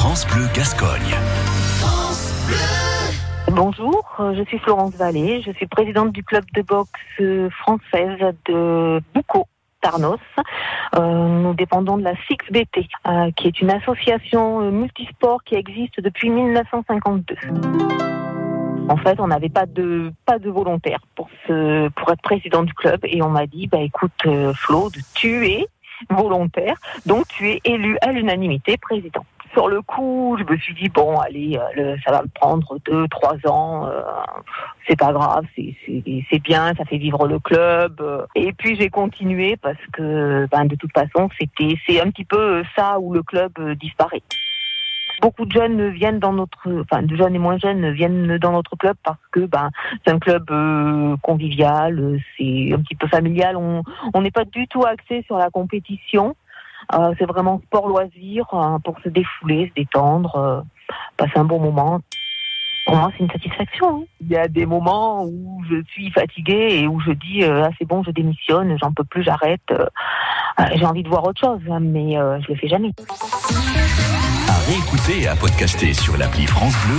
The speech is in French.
France Bleu Gascogne. Bonjour, euh, je suis Florence Vallée, je suis présidente du club de boxe euh, française de Boucau. Tarnos. Euh, nous dépendons de la 6BT, euh, qui est une association multisport qui existe depuis 1952. En fait, on n'avait pas de pas de volontaire pour être président du club et on m'a dit bah écoute Flo, tu es volontaire, donc tu es élu à l'unanimité président. Sur le coup, je me suis dit bon, allez, euh, le- ça va me prendre deux, trois ans, euh, c'est pas grave, c'est bien, ça fait vivre le club. euh. Et puis j'ai continué parce que, ben de toute façon, c'était c'est un petit peu ça où le club euh, disparaît. Beaucoup de jeunes viennent dans notre, enfin de jeunes et moins jeunes viennent dans notre club parce que ben c'est un club convivial, c'est un petit peu familial. On on n'est pas du tout axé sur la compétition. Euh, c'est vraiment sport loisir hein, pour se défouler, se détendre, euh, passer un bon moment. Pour moi, c'est une satisfaction. hein. Il y a des moments où je suis fatiguée et où je dis euh, ah c'est bon, je démissionne, j'en peux plus, j'arrête. euh, euh, J'ai envie de voir autre chose, hein, mais euh, je le fais jamais. À réécouter et à podcaster sur l'appli France Bleu